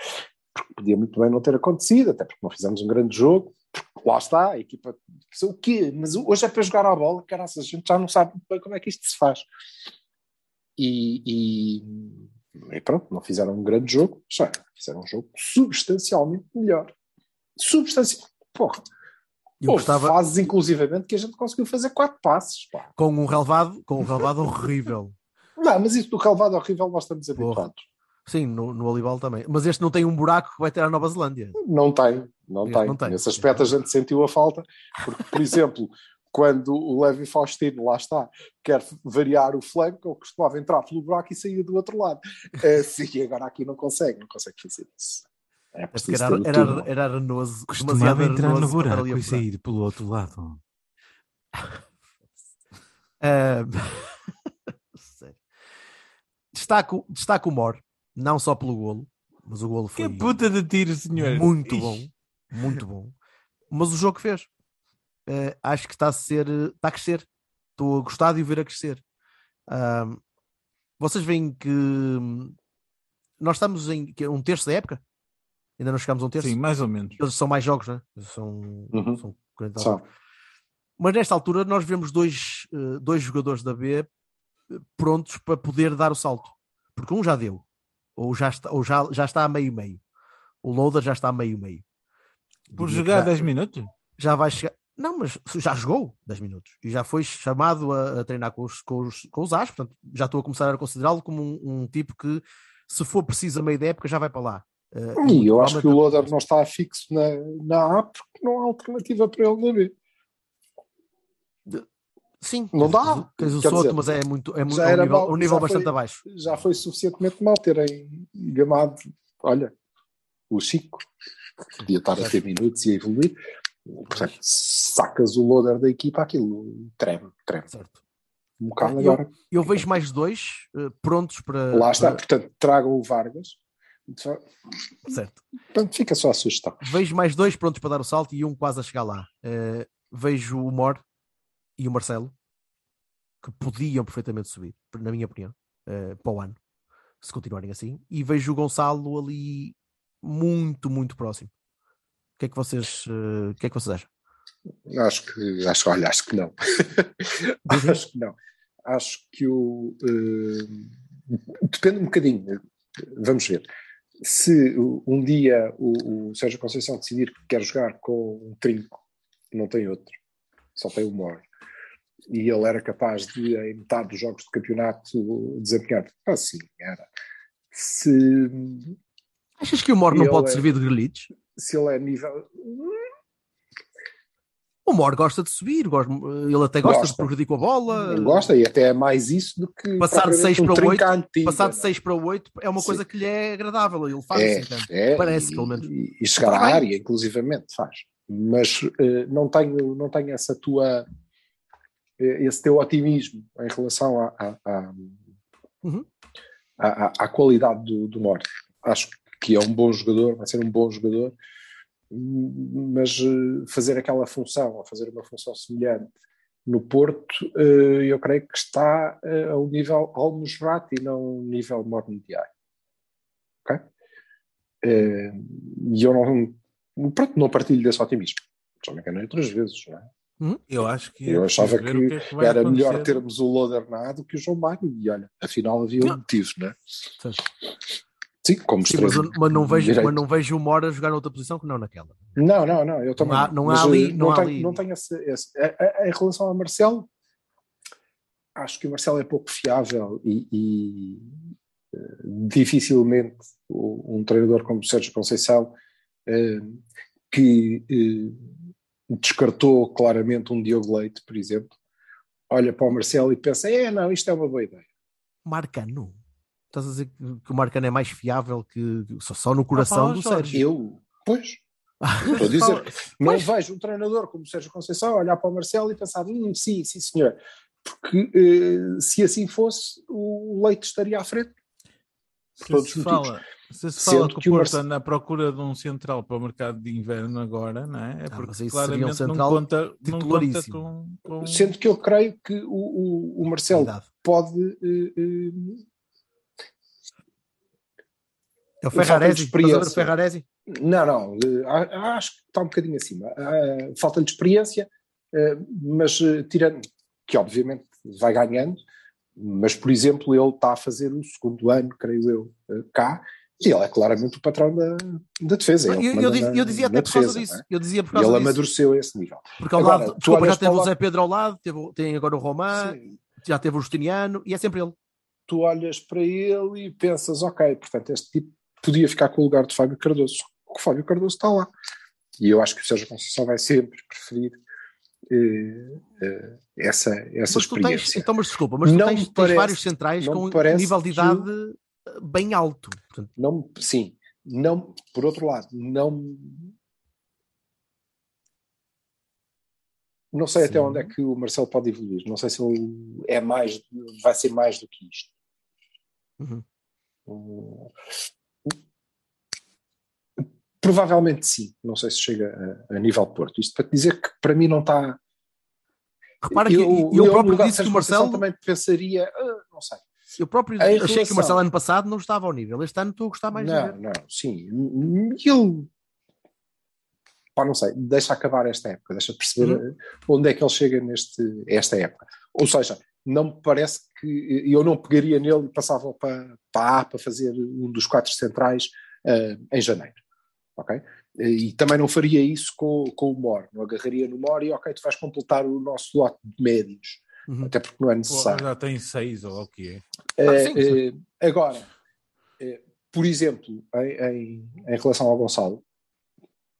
Porque podia muito bem não ter acontecido, até porque não fizemos um grande jogo. Porque lá está, a equipa. O quê? Mas hoje é para jogar a bola, caraças, a gente já não sabe muito bem como é que isto se faz. E, e, e pronto, não fizeram um grande jogo, já fizeram um jogo substancialmente melhor. Substancialmente. Porra, Eu houve gostava fases, inclusivamente, que a gente conseguiu fazer quatro passes. Pá. com um relevado, com um relevado horrível. Não, mas isso do relevado horrível nós estamos habituados. Sim, no, no Olibal também. Mas este não tem um buraco que vai ter a Nova Zelândia. Não tem, não Este tem. não tem. Nesse aspecto a gente sentiu a falta, porque, por exemplo, quando o Levi Faustino, lá está, quer variar o flanco, ele costumava entrar pelo buraco e saía do outro lado. Eh, sim, agora aqui não consegue, não consegue fazer isso. É era, era, era arenoso. Costumava entrar no buraco e sair pelo outro lado. Sério. Destaco, destaco o Mor, não só pelo golo, mas o golo foi Que puta de tiro, senhor. muito Ixi. bom, muito bom. Mas o jogo que fez, eh, acho que está a ser, está a crescer. Estou a gostar de o ver a crescer. Ahm, vocês veem que hum, nós estamos em que é um terço da época? Ainda não chegamos a um terço? Sim, mais ou menos. Eles são mais jogos, né? São, Uhum. são 40 Só. jogos. Mas nesta altura nós vemos dois, eh, dois jogadores da B eh, prontos para poder dar o salto. Porque um já deu, ou já está, ou já, já está a meio-meio. O Loader já está a meio-meio. Por jogar já- 10 minutos? Já vai chegar. Não, mas já jogou 10 minutos e já foi chamado a, a treinar com os, com os, com os As, portanto já estou a começar a considerá-lo como um, um tipo que, se for preciso a meio da época, já vai para lá. Eh, E eu acho que o Loader não está fixo na, na A porque não há alternativa para ele na B. Sim, Não dá. Tens o Quer Soto, dizer, mas é muito, é muito é um era nível, mau, um nível bastante foi- abaixo. Já foi suficientemente mal terem gamado, olha, o Chico, podia estar a ter minutos e a evoluir. Portanto, sacas o loader da equipa, aquilo treme, treme. Certo. Um bocado Eu- agora. Eu vejo mais dois eh, prontos para. Lá está, para- portanto, tragam o Vargas. certo. Portanto, fica só a sugestão. Vejo mais dois prontos para dar o salto e um quase a chegar lá. Eh, vejo o Mor e o Marcelo que podiam perfeitamente subir, na minha opinião, eh, para o ano, se continuarem assim. E vejo o Gonçalo ali muito, muito próximo. O que é que vocês, eh, o que é que vocês acham? Acho que, acho, olha, acho que não. acho que não. Acho que o. eh, depende um bocadinho. Vamos ver. Se um dia o, o Sérgio Conceição decidir que quer jogar com um trinco, não tem outro, só tem o Mor, e ele era capaz de, em metade dos jogos de campeonato, desempenhar. Ah, sim, era. Se, Achas que o Mor não Ele pode é- servir de grelhitos? Se ele é nível. O Mor gosta de subir, gosta- ele até gosta, de Gosta. progredir com a bola. Gosta e até é mais isso do que. Passar de propriamente 6 um para 8, trinca antiga, passar de não é? 6 para 8 é uma Sim. coisa que lhe é agradável. Ele faz É, assim é, Parece, e, pelo menos. E, e chegar à área, inclusivamente, faz. Mas eh, não, tenho, não tenho essa tua. eh, esse teu otimismo em relação à, à, à, Uhum. à- à- à qualidade do, do Mor. Acho que é um bom jogador, vai ser um bom jogador, hum, mas eh, fazer aquela função, ou fazer uma função semelhante no Porto, eh, eu creio que está eh, a um nível Almusrat e não um nível Morndiai. Ok? E eu não, pronto, não partilho desse otimismo. Já me enganei outras vezes, não é? Eu acho que Eu achava que, que é que era acontecer. melhor termos o Loader na A do que o João Mário, e olha, afinal havia um motivo, não é? Sim, como Sim, mas, mas não vejo, direito. mas não vejo o Mor a jogar noutra posição que não naquela. Não, não, não, eu também. há- não há ali- eh, não há tenho, ali- não tenho esse, esse- a- a- Em relação ao Marcelo, acho que o Marcelo é pouco fiável e, e, eh, dificilmente um treinador como o Sérgio Conceição, eh, que eh, descartou claramente um Diogo Leite, por exemplo, olha para o Marcelo e pensa: é, não, isto é uma boa ideia. Marcano. Estás a dizer que o Marcano é mais fiável que só, só no coração ó, do Jorge, Sérgio. Eu, pois, estou a dizer, não vejo um treinador como o Sérgio Conceição olhar para o Marcelo e pensar, hum, sim, sim senhor, porque eh, se assim fosse, o Leite estaria à frente. Por Se todos se os motivos. fala, se se Sendo fala que o Porto Marce- à procura de um central para o mercado de inverno agora, não é? É Ah, porque um claramente central não conta, não conta com, com... Sendo que eu creio que o, o, o Marcelo pode. eh, eh, É o Ferraresi. Experiência. Ferraresi? não, não, eh, acho que está um bocadinho acima. Falta-lhe de experiência, eh, mas eh, tirando, que obviamente vai ganhando, mas por exemplo, ele está a fazer o segundo ano, creio eu, cá, e ele é claramente o patrão da, da defesa. Eu, eu, na- eu dizia na até por causa defesa, disso. é? Eu dizia por E causa ele disso. amadureceu a esse nível. Porque ao Agora, lado, desculpa, já teve o Zé Pedro ao lado, teve, tem agora o Román, já teve o Justiniano e é sempre ele. tu olhas para ele e pensas, ok, portanto, este tipo podia ficar com o lugar de Fábio Cardoso. O Fábio Cardoso está lá. E eu acho que o Sérgio Conceição vai sempre preferir eh, eh, essa, essa Mas tu tens, experiência. então, mas desculpa, mas tu Não tens, me tens parece- vários centrais com um nível de que idade eh, bem alto. Portanto, Não, sim, não, por outro lado, não. Não sei até Sim. onde é que o Marcelo pode evoluir. Não sei se ele é mais, vai ser mais do que isto. Uhum. Hum, Provavelmente sim. Não sei se chega a, a nível Porto. Isto para te dizer que para mim não está. repara que eu, eu, eu próprio disse que o Marcelo, também pensaria, ah, não sei. eu próprio achei que relação- o Marcelo ano passado não estava ao nível. Este ano estou a gostar mais Não, não, sim. Ele. Pá, não sei, deixa acabar esta época, deixa perceber Uhum. eh, onde é que ele chega neste, esta época. Ou seja, não me parece que eu não pegaria nele e passava para, para a A para fazer um dos quatro centrais eh, em janeiro. Ok? E também não faria isso com, com o Mor, não agarraria no Mor e ok, tu vais completar o nosso lote de médios, Uhum. até porque não é Pô, necessário. já tem seis ou o que é. Sim, sim. eh, agora, eh, por exemplo, em, em, em relação ao Gonçalo,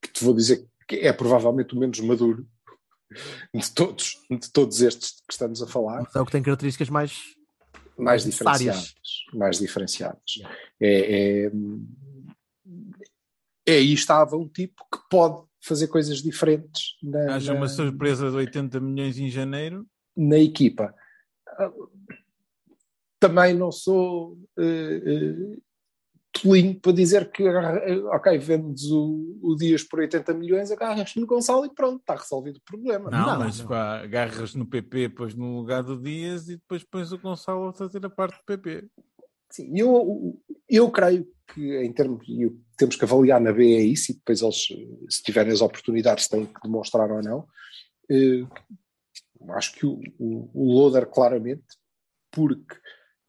que te vou dizer que é provavelmente o menos maduro de todos, de todos estes que estamos a falar, Mas é o que tem características mais. mais diferenciadas. Mais diferenciadas. É, é, é aí estava um tipo que pode fazer coisas diferentes na, Haja na- uma surpresa de 80 milhões em janeiro. na equipa. Também não sou eh, eh, tolinho para dizer que, ok, vendes o, o Dias por 80 milhões, agarras no Gonçalo e pronto, está resolvido o problema. Não, Não, mas não. pá, agarras no PP, pões no lugar do Dias e depois pões o Gonçalo a fazer a parte do PP. Sim, eu, eu creio que em termos, e temos que avaliar na B é isso, e depois eles, se tiverem as oportunidades, têm que demonstrar ou não. Eh, acho que o, o, o Loader, claramente, porque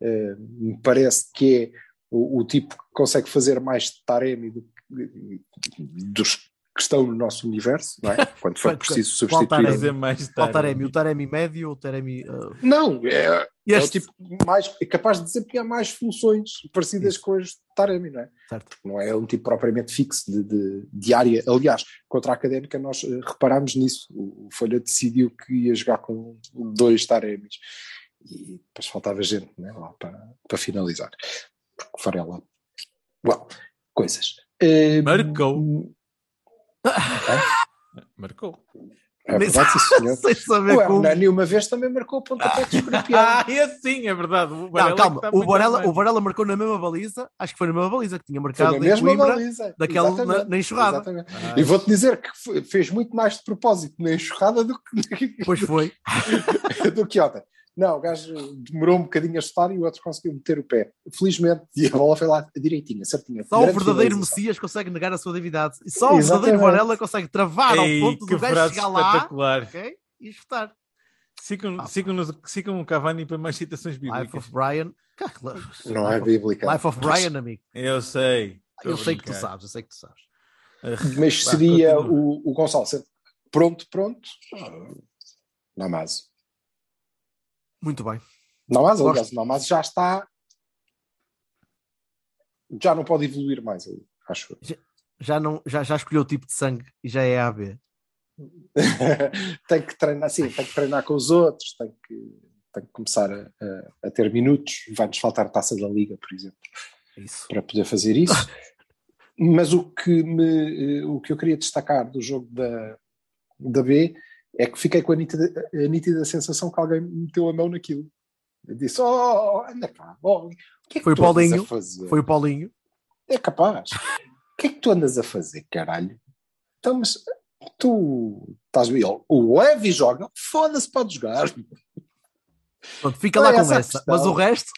eh, me parece que é o, o tipo que consegue fazer mais de Taremi do, dos que estão no nosso universo, não é? Quando for preciso qual substituir. Taremi? Fazer mais Qual tarde. Taremi? O Taremi médio ou o Taremi. uh, Não, é, é o Este. tipo mais, é capaz de desempenhar mais funções parecidas Isso. com as de Taremi, não é? certo. Não é um tipo propriamente fixo de, de, de área. Aliás, contra a académica nós eh, reparámos nisso. O, o Folha decidiu que ia jogar com dois Taremis e depois faltava gente né, lá para, para finalizar. Porque o Varela. Well, coisas. Eh, Marcou. Marcou. É verdade, sim, senhor. Sem saber Ué, como. o Nani uma vez também marcou o pontapé de escorpião. Ah, e assim, é verdade. O Varela Não, calma, o Varela, o Varela marcou na mesma baliza, acho que foi na mesma baliza que tinha Foi marcado na em mesma Coimbra, baliza. daquela na, Exatamente. na enxurrada. Ah, E vou-te dizer que fe- fez muito mais de propósito na enxurrada do que, Pois foi. do que ontem. Não, o gajo demorou um bocadinho a chutar e o outro conseguiu meter o pé. Felizmente, e a bola foi lá direitinha, certinha. Só o verdadeiro. Messias consegue negar a sua divindade. E só o Exatamente. verdadeiro Varela consegue travar Ei, ao ponto que do gajo chegar lá espetacular. ok, e chutar. Sigam, Ah, sigam, nos- sigam o Cavani para mais citações Life bíblicas. of Brian. Não é bíblica. Life of Brian, amigo. Eu sei. Eu sei que tu sabes, eu sei que tu sabes. Mas seria o, o Gonçalo pronto, pronto. Namazo. Muito bem. Namazo, Gosto. aliás, Namazo já está. Já não pode evoluir mais, acho. eu. Já, não, já, já escolheu o tipo de sangue e já é AB. tem que treinar, sim, tem que treinar com os outros, tem que, tem que começar a, a- a ter minutos. Vai-nos faltar a taça da Liga, por exemplo, Isso. para poder fazer isso. Mas o que, me, eh, o que eu queria destacar do jogo da, da B é que fiquei com a nítida, a nítida sensação que alguém meteu a mão naquilo. Eu disse: Oh, anda cá, oh, o que é que Foi tu andas Paulinho, a fazer? Foi o Paulinho. É capaz. O que é que tu andas a fazer, caralho? Então, mas tu estás. O Levi joga, foda-se, pode jogar. Pronto, fica lá é com essa. Mas o resto,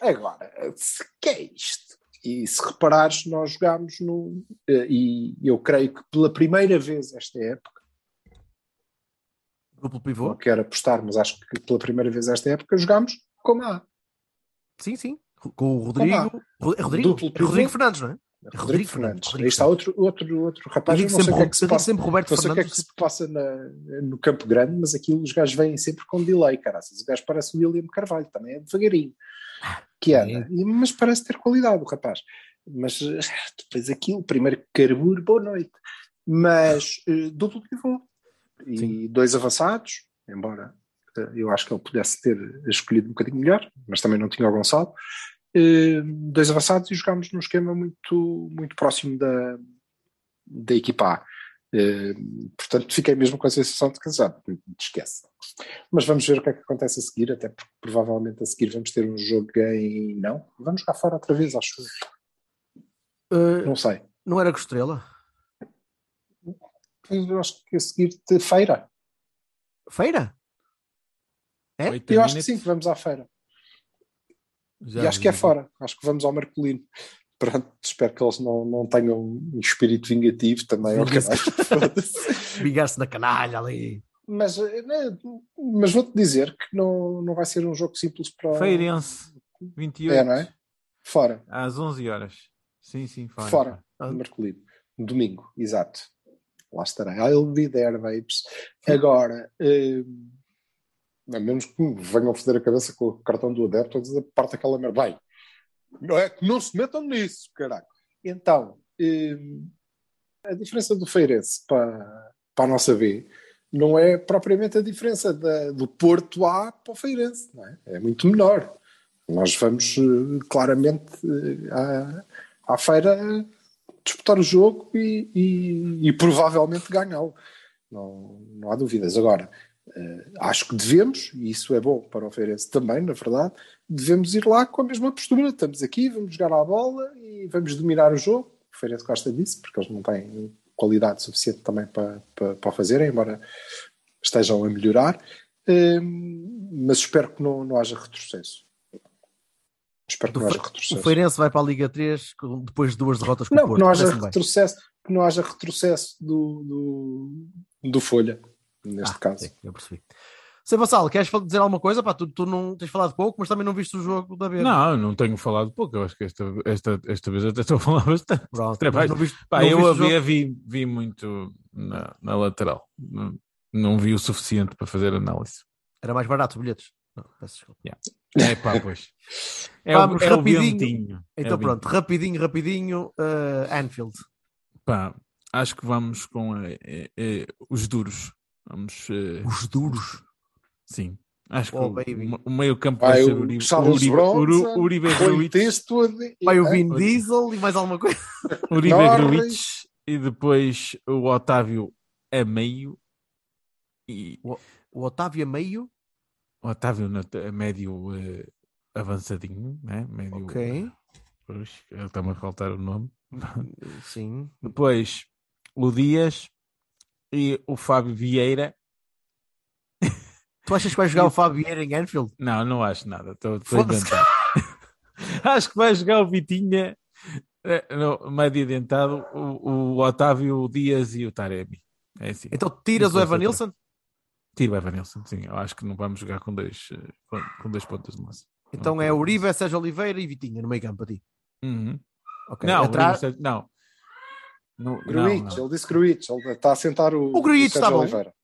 Agora, se- que é isto? E se reparares, nós jogámos no. eh, E eu creio que pela primeira vez esta época, duplo não pivô. quero apostar, mas acho que pela primeira vez esta época jogámos com A. Sim, sim. Com o Rodrigo. Ro- é Rodrigo? Duplo É pivô. Rodrigo Fernandes, não é? Rodrigo, Rodrigo Fernandes. Rodrigo Aí está outro, outro, outro rapaz. Eu digo não sei sempre, o que é que se passa. sempre Roberto Não sei o que é que se passa na- no Campo Grande, mas aquilo os gajos vêm sempre com delay, caraças. O gajo parece o William Carvalho, também é devagarinho. Que anda. E- Mas parece ter qualidade o rapaz. Mas eh, depois aquilo, primeiro carburo, boa noite. Mas eh, duplo pivô. E dois avançados, embora eh, eu acho que ele pudesse ter escolhido um bocadinho melhor, mas também não tinha o Gonçalo. Eh, dois avançados e jogámos num esquema muito, muito próximo da, da equipa A. Eh, portanto, fiquei mesmo com a sensação de que já, esquece. Mas vamos ver o que é que acontece a seguir, até porque provavelmente a seguir vamos ter um jogo em. Não, vamos jogar fora outra vez, acho. Uh, Não sei. não era com Estrela? Eu acho que a seguir de feira. Feira? É? Oito Eu acho que sim, que vamos à feira. Já e acho que é fora. Acho que vamos ao Marcolino. Pronto, espero que eles não, não tenham um espírito vingativo também. Vingar-se na canalha ali. mas eh, né, mas vou-te dizer que não, não vai ser um jogo simples para. Feirense, 28. É, não é? Fora. Às 11 horas. Sim, sim, fora. Fora. Ah. No Marcolino. Domingo, exato. Lá estarei. I'll be there, babes. Agora, eh, a menos que me venham foder a cabeça com o cartão do adepto a dizer parte aquela merda. Vai, não é que não se metam nisso, caralho. Então, eh, a diferença do Feirense para, para a nossa B não é propriamente a diferença da- do Porto A para o Feirense, não é? É muito menor. Nós vamos eh, claramente eh, à, à feira disputar o jogo e, e- e provavelmente ganhá-lo. Não, não há dúvidas. Agora, eh, acho que devemos, e isso é bom para o Feirense também, na verdade, devemos ir lá com a mesma postura. Estamos aqui, vamos jogar à bola e vamos dominar o jogo. O Feirense gosta disso, porque eles não têm qualidade suficiente também para, para, para o fazerem, embora estejam a melhorar. Eh, mas espero que não, não haja retrocesso. Espero que não haja retrocesso. O Feirense vai para a Liga 3 com- depois de duas derrotas com o Não, Porto. que não haja retrocesso, que não haja retrocesso do, do, do Folha, neste Ah, caso. sim, eu percebi. Sem Vassal, queres dizer alguma coisa? Pá, tu, tu não tens falado pouco, mas também não viste o jogo da B. Não, eu não tenho falado pouco. Eu acho que esta, esta, esta vez até estou a falar bastante. Pronto, não viste, Pá, não eu o havia, jogo? vi, vi muito na, na lateral. Não, não vi o suficiente para fazer análise. Era mais barato os bilhetes. Não, peço desculpa. É pá, pois. É, Vamos o, é o rapidinho. É Então o pronto, rapidinho, rapidinho, eh, Anfield. Pá, acho que vamos com eh, eh, os duros. Vamos. Os duros. sim. Acho que Oh, o, baby. o meio campo Vai vai ser o Uribe, Charles Uribe, Bronson, Uribe Texto, Vai o Vin Diesel e mais alguma coisa. Uribe. Gruitch e depois o Otávio a meio e O Otávio a meio. Otávio médio eh, avançadinho, né? Médio, Ok. Pois, ele está-me a faltar o nome. Sim. Depois o Dias e o Fábio Vieira. Tu achas que vai jogar o Fábio Vieira em Anfield? Não, não acho nada. Estou a inventar. acho que vai jogar o Vitinha eh, no médio dentado, o, o Otávio, o Dias e o Taremi. É assim. Então tiras o vai Evan ser Nilsson? Tiro o Evan Nilsson, sim. Eu acho que não vamos jogar com dois, eh, com, dois pontas de lança. Então Não é Uribe, Sérgio Oliveira e Vitinha no meio campo a ti. Uhum. Ok. Não, Atrás- Uribe, não. No, Gruitch, não, não. ele disse Gruitch, ele está a sentar o, O Gruitch Sérgio está bom. Oliveira.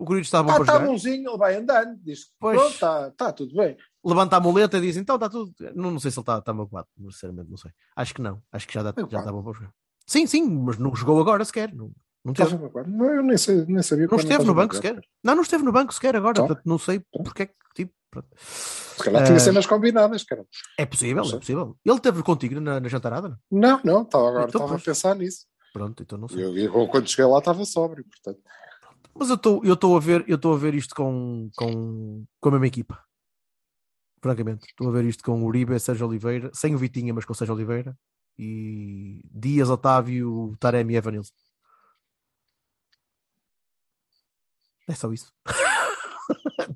O Gruitch está bom Ah, para está jogar. bonzinho, ele vai andando, diz que Pois. pronto, está está tudo bem. Levanta a muleta e diz então está tudo. Não, não sei se ele está, está magoado, sinceramente, não sei. Acho que não. Acho que já, dá, já está bom para jogar. Sim, sim, mas não jogou agora sequer. Não, não teve. Não, eu nem, sei, nem sabia Não como esteve no banco sequer. Não, não esteve no banco sequer agora. Então. Portanto, não sei porque é que. Tipo, pronto. Se calhar tinha Eh, cenas combinadas, cara. É possível, é possível. Ele teve contigo na, na jantarada? não? Não, não, estava agora Então, estava a pensar nisso. Pronto, então não sei. Eu, eu, quando cheguei lá estava sóbrio, portanto. Mas eu estou eu estou a ver eu estou a ver isto com, com, com a mesma equipa. Francamente, estou a ver isto com Uribe, Sérgio Oliveira, sem o Vitinha, mas com o Sérgio Oliveira e Dias, Otávio, Taremi e Evanilson. É só isso.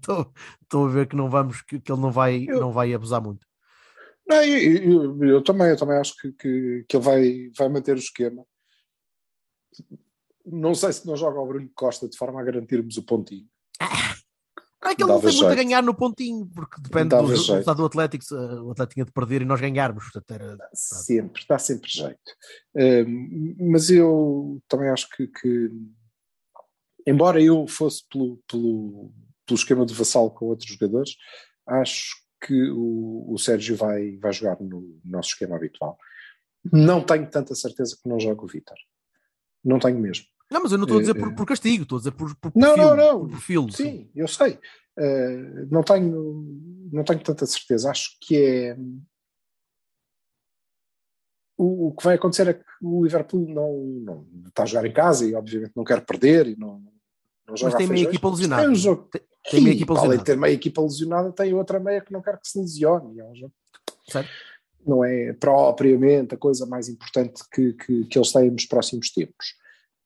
Estou a ver que não vamos que, que ele não vai Eu- não vai abusar muito. Não, eu, eu- eu também, eu também acho que, que, que ele vai, vai manter o esquema. Não sei se não joga o Bruno Costa de forma a garantirmos o pontinho. Não é que ele não tem muito a ganhar no pontinho, porque depende do do do Atlético, o Atlético tinha de perder e nós ganharmos. Portanto, era, Sempre, dá sempre jeito. Mas eu também acho que, que, embora eu fosse pelo, pelo, pelo esquema de vassalo com outros jogadores, acho que o, o Sérgio vai, vai jogar no nosso esquema habitual. Não tenho tanta certeza que não joga o Vitor. Não tenho mesmo. Não, mas eu não estou a dizer Eh, por, por castigo, estou a dizer por, por Não, perfil. não, não. por perfil, Sim, eu sei. Uh, não, tenho, não tenho tanta certeza. Acho que é. O, o que vai acontecer é que o Liverpool não, não está a jogar em casa e, obviamente, não quer perder e não, não joga Mas tem meia equipa lesionada. Tem um jogo. Tem, tem meia equipa para além de lesionada. ter meia equipa lesionada, tem outra meia que não quer que se lesione. É um jogo Certo? não é propriamente a coisa mais importante que, que, que eles têm nos próximos tempos.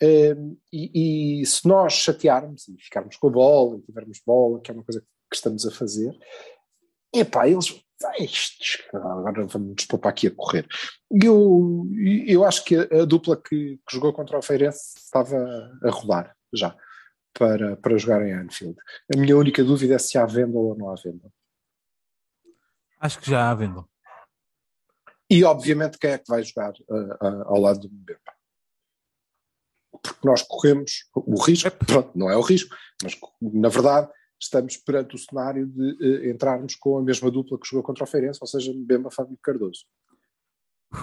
Um, e, e se nós chatearmos e ficarmos com a bola, e tivermos bola, que é uma coisa que estamos a fazer, epá, eles. Estes, agora vamos poupar aqui a correr. Eu, eu acho que a, a dupla que, que jogou contra o Feirense estava a rodar já para, para jogar em Anfield. A minha única dúvida é se há venda ou não há venda. Acho que já há venda. E obviamente quem é que vai jogar uh, uh, ao lado do Mbemba? Porque nós corremos o risco, pronto, não é o risco, mas na verdade estamos perante o cenário de uh, entrarmos com a mesma dupla que jogou contra o Feirense, ou seja, Mbemba Fábio Cardoso.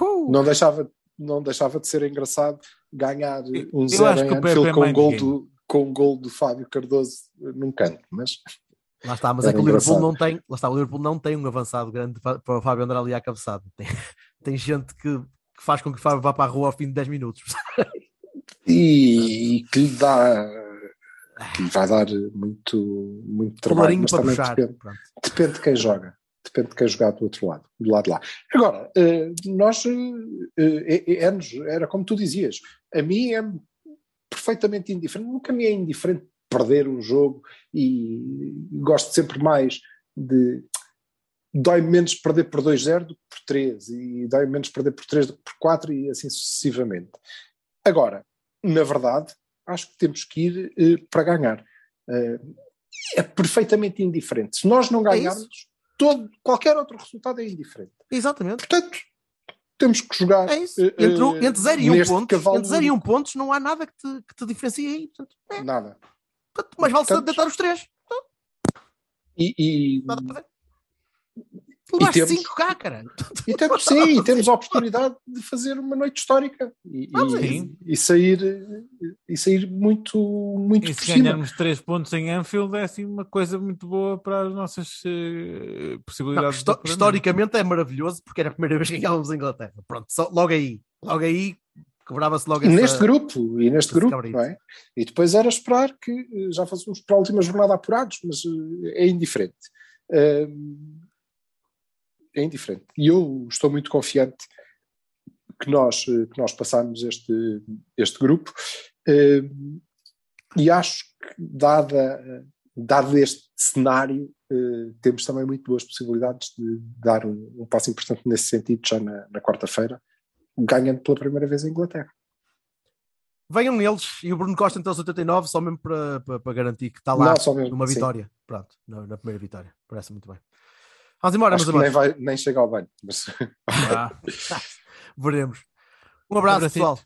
Uh, Não deixava, não deixava de ser engraçado ganhar Eu- um eu zero em Anfield é com um, gol do, com um gol do Fábio Cardoso num canto, mas lá está, mas é que o Liverpool não tem, lá está, o Liverpool não tem um avançado grande pa- para o Fábio andar ali à cabeçada. Tem, tem gente que, que faz com que o Fábio vá para a rua ao fim de 10 minutos. e, e que lhe dá vai dar muito, muito trabalho, mas também depende, depende de quem joga. Depende de quem jogar do outro lado, do lado de lá. Agora, eh, nós, eh, eh, era como tu dizias, a mim é perfeitamente indiferente, nunca me é indiferente perder um jogo e gosto sempre mais de. Dói menos perder por 2-0 do que por 3, e dói menos perder por 3 do que por 4, e assim sucessivamente. Agora, na verdade, acho que temos que ir eh, para ganhar. Eh, é perfeitamente indiferente. Se nós não É ganharmos, todo, qualquer outro resultado é indiferente. Exatamente. Portanto, temos que jogar. É isso. eh, Entre, eh, entre 0 e 1 um pontos, entre 0 e 1 um pontos não há nada que te, que te diferencie aí. Portanto, é, Nada. portanto, mais vale Portanto, deitar os três. E, e, Nada a fazer. Levaste temos- 5 cá, cara. e temos, sim, e temos a oportunidade de fazer uma noite histórica e, e- e sair, e sair muito, muito E se cima. ganharmos 3 pontos em Anfield é assim uma coisa muito boa para as nossas Não, possibilidades. histo- de apuramento. historicamente é maravilhoso porque era a primeira vez que ganhávamos a Inglaterra. Pronto, só, logo aí. Logo aí quebrava-se logo essa... neste grupo, e neste grupo, não é? E depois era esperar que eh, já fôssemos para a última jornada apurados, mas eh, é indiferente. Ahm, É indiferente. E eu estou muito confiante que nós, eh, que nós passamos este, este grupo ahm, e acho que, dada, dado este cenário, eh, temos também muito boas possibilidades de dar um, um passo importante nesse sentido já na, na quarta-feira, ganhando pela primeira vez a Inglaterra. Venham eles e o Bruno Costa então aos 89 só mesmo para, para, para garantir que está lá Não, mesmo, numa sim. vitória. Pronto, na, na primeira vitória. Parece muito bem. Vamos embora, Acho meus nem, vai, nem chega ao banho. Mas... Ah, Veremos. Um abraço, Abracito. pessoal.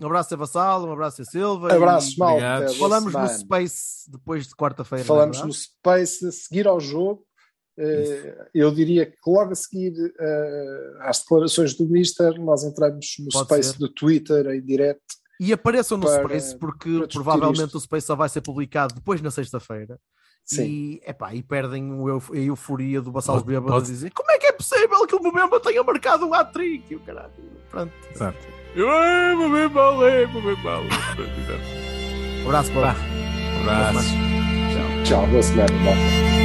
Um abraço a Vassal, um abraço a Silva. Abraços, e mal. Falamos no. Space depois de quarta-feira. é Falamos no verdade? Space a seguir ao jogo. Eh, eu diria que logo a seguir eh, às declarações do Mister, nós entramos no Pode Space ser. do Twitter em direto. E apareçam no para- Space porque provavelmente isto. o Space só vai ser publicado depois na sexta-feira. Sim. E, epá, e perdem o euf- a euforia do Bassal Pode- Bêbado a dizer como é que é possível que o Mbemba tenha marcado um hat-trick e o caralho. Pronto. exato. Eu, "Ai, vou bem mal, ai, vou bem mal." Pronto, exato. Um abraço. Um abraço. Tchau, boa semana.